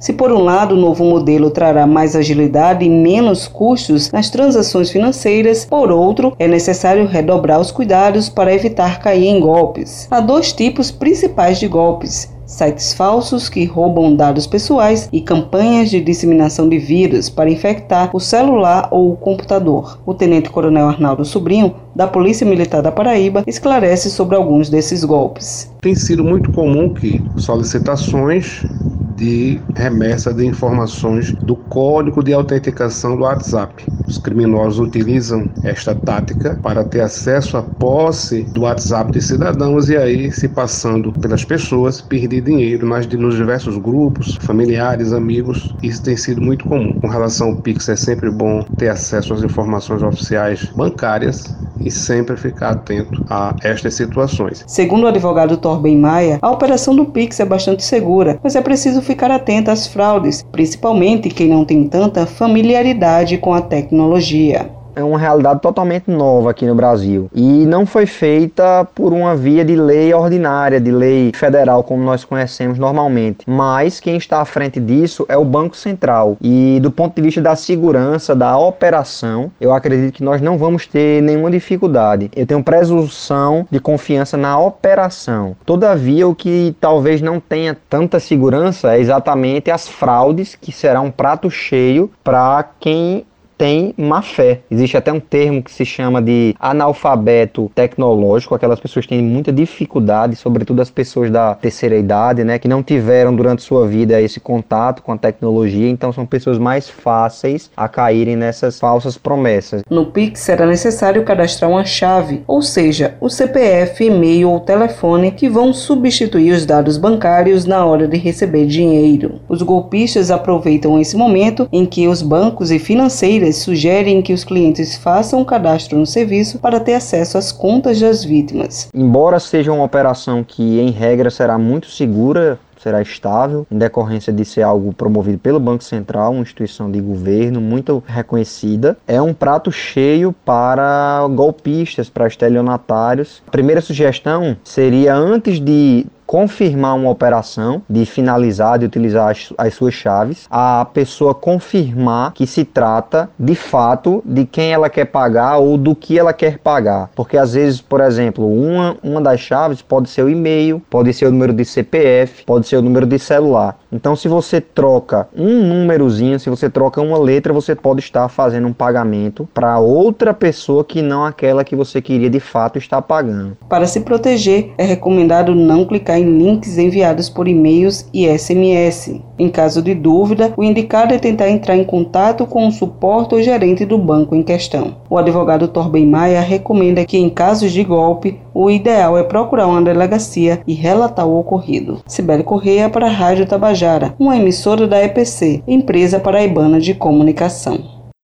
Se por um lado o novo modelo trará mais agilidade e menos custos nas transações financeiras, por outro, é necessário redobrar os cuidados para evitar cair em golpes. Há dois tipos principais de golpes: sites falsos que roubam dados pessoais e campanhas de disseminação de vírus para infectar o celular ou o computador. O tenente-coronel Arnaldo Sobrinho, da Polícia Militar da Paraíba, esclarece sobre alguns desses golpes. Tem sido muito comum que solicitações de remessa de informações do código de autenticação do WhatsApp. Os criminosos utilizam esta tática para ter acesso à posse do WhatsApp de cidadãos e aí, se passando pelas pessoas, perder dinheiro nas, nos diversos grupos, familiares, amigos. Isso tem sido muito comum. Com relação ao Pix, é sempre bom ter acesso às informações oficiais bancárias e sempre ficar atento a estas situações. Segundo o advogado Torben Maia, a operação do Pix é bastante segura, mas é preciso ficar atento às fraudes, principalmente quem não tem tanta familiaridade com a tecnologia é uma realidade totalmente nova aqui no Brasil e não foi feita por uma via de lei ordinária, de lei federal como nós conhecemos normalmente. Mas quem está à frente disso é o Banco Central e do ponto de vista da segurança da operação, eu acredito que nós não vamos ter nenhuma dificuldade. Eu tenho presunção de confiança na operação. Todavia, o que talvez não tenha tanta segurança é exatamente as fraudes, que será um prato cheio para quem tem má fé. Existe até um termo que se chama de analfabeto tecnológico, aquelas pessoas que têm muita dificuldade, sobretudo as pessoas da terceira idade, né, que não tiveram durante sua vida esse contato com a tecnologia, então são pessoas mais fáceis a caírem nessas falsas promessas. No Pix será necessário cadastrar uma chave, ou seja, o CPF, e-mail ou telefone que vão substituir os dados bancários na hora de receber dinheiro. Os golpistas aproveitam esse momento em que os bancos e financeiras sugerem que os clientes façam um cadastro no serviço para ter acesso às contas das vítimas. Embora seja uma operação que, em regra, será muito segura será estável, em decorrência de ser algo promovido pelo Banco Central, uma instituição de governo muito reconhecida. É um prato cheio para golpistas, para estelionatários. A primeira sugestão seria, antes de confirmar uma operação, de finalizar, de utilizar as, as, suas chaves, a pessoa confirmar que se trata de fato de quem ela quer pagar ou do que ela quer pagar. Porque às vezes, por exemplo, uma, uma das chaves pode ser o e-mail, pode ser o número de CPF, pode ser o número de celular. Então, se você troca um númerozinho, se você troca uma letra, você pode estar fazendo um pagamento para outra pessoa que não aquela que você queria de fato estar pagando. Para se proteger, é recomendado não clicar em links enviados por e-mails e SMS. Em caso de dúvida, o indicado é tentar entrar em contato com o suporte ou gerente do banco em questão. O advogado Torben Maia recomenda que, em casos de golpe, o ideal é procurar uma delegacia e relatar o ocorrido. Sibeli Correia para a Rádio Tabajara, uma emissora da EPC, Empresa Paraibana de Comunicação.